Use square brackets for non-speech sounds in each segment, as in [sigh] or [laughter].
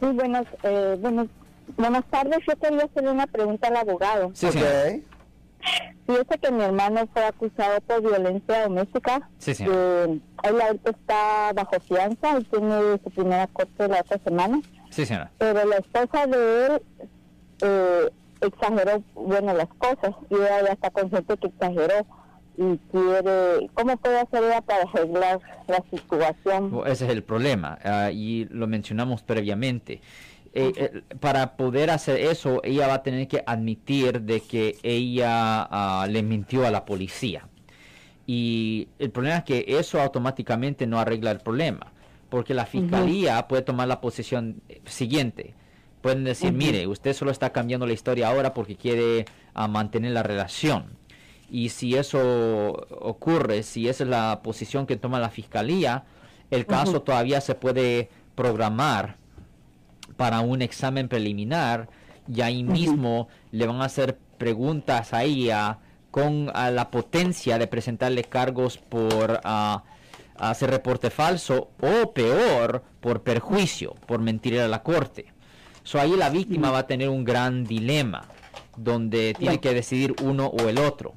Sí, buenos, eh, buenos, buenas tardes. Yo quería hacerle una pregunta al abogado. Sí, señora. Fíjese que mi hermano fue acusado por violencia doméstica. Sí, señora. Eh, él ahorita está bajo fianza y tiene su primera corte la otra semana. Sí, señora. Pero la esposa de él eh, exageró, bueno, las cosas y ella ya está consciente que exageró y quiere, ¿cómo puede hacer ella para arreglar la situación? Bueno, Ese es el problema ah, y lo mencionamos previamente. Eh, eh, para poder hacer eso, ella va a tener que admitir de que ella ah, le mintió a la policía. Y el problema es que eso automáticamente no arregla el problema, porque la fiscalía puede tomar la posición siguiente. Pueden decir, mire, usted solo está cambiando la historia ahora porque quiere ah, mantener la relación. Y si eso ocurre, si esa es la posición que toma la fiscalía, el caso todavía se puede programar para un examen preliminar y ahí mismo le van a hacer preguntas a ella con ah, la potencia de presentarle cargos por ah, hacer reporte falso o peor por perjuicio, por mentir a la corte. So, ahí la víctima va a tener un gran dilema donde tiene que decidir uno o el otro.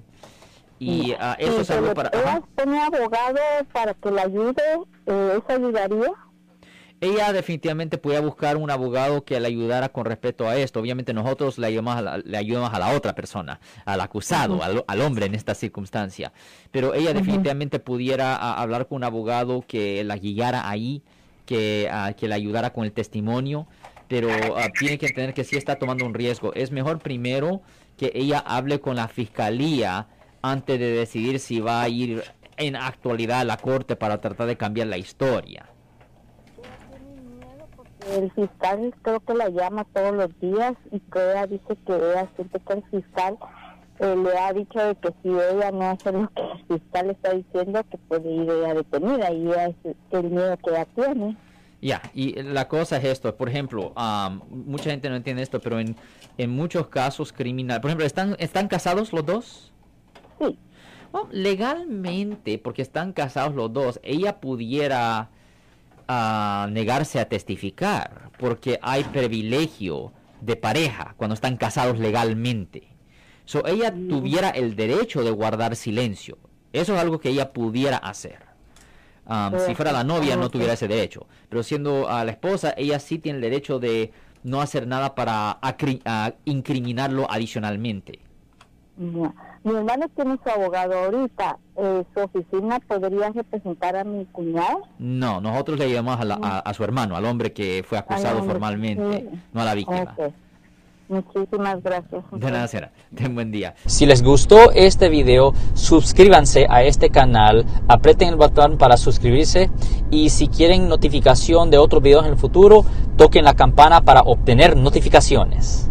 Y ah, eso es algo para... ¿Ella ajá. tiene abogado para que la ayude? Eh, ¿Eso ayudaría? Ella definitivamente podía buscar un abogado que le ayudara con respecto a esto. Obviamente nosotros le ayudamos a la, le ayudamos a la otra persona, al acusado, al, al hombre en esta circunstancia. Pero ella definitivamente pudiera a, hablar con un abogado que la guiara ahí, que, ah, que le ayudara con el testimonio. Pero ah, tiene que entender que sí está tomando un riesgo. Es mejor primero que ella hable con la fiscalía antes de decidir si va a ir en actualidad a la corte para tratar de cambiar la historia. El fiscal creo que la llama todos los días y que ella dice que ella siente que el fiscal eh, le ha dicho de que si ella no hace lo que el fiscal está diciendo que puede ir ella detenida y ella es el miedo que ella tiene. Ya, y la cosa es esto, por ejemplo, am, mucha gente no entiende esto, pero en, en muchos casos criminales, por ejemplo, ¿están, ¿están casados los dos? Sí. [laughs] Oh, legalmente, porque están casados los dos, ella pudiera ah, negarse a testificar, porque hay privilegio de pareja cuando están casados legalmente. So, ella tuviera el derecho de guardar silencio. Eso es algo que ella pudiera hacer. Um, si fuera la novia no tuviera ese derecho, pero siendo a la esposa, ella sí tiene el derecho de no hacer nada para ah, incriminarlo adicionalmente. Ya. Mi hermano tiene su abogado ahorita. Eh, ¿Su oficina podría representar a mi cuñado? No, nosotros le llamamos a, la- a- a su hermano, al hombre que fue acusado formalmente, sí. no a la víctima. Ok. Muchísimas gracias. De nada, señora. Ten buen día. Si les gustó este video, suscríbanse a este canal, aprieten el botón para suscribirse y si quieren notificación de otros videos en el futuro, toquen la campana para obtener notificaciones.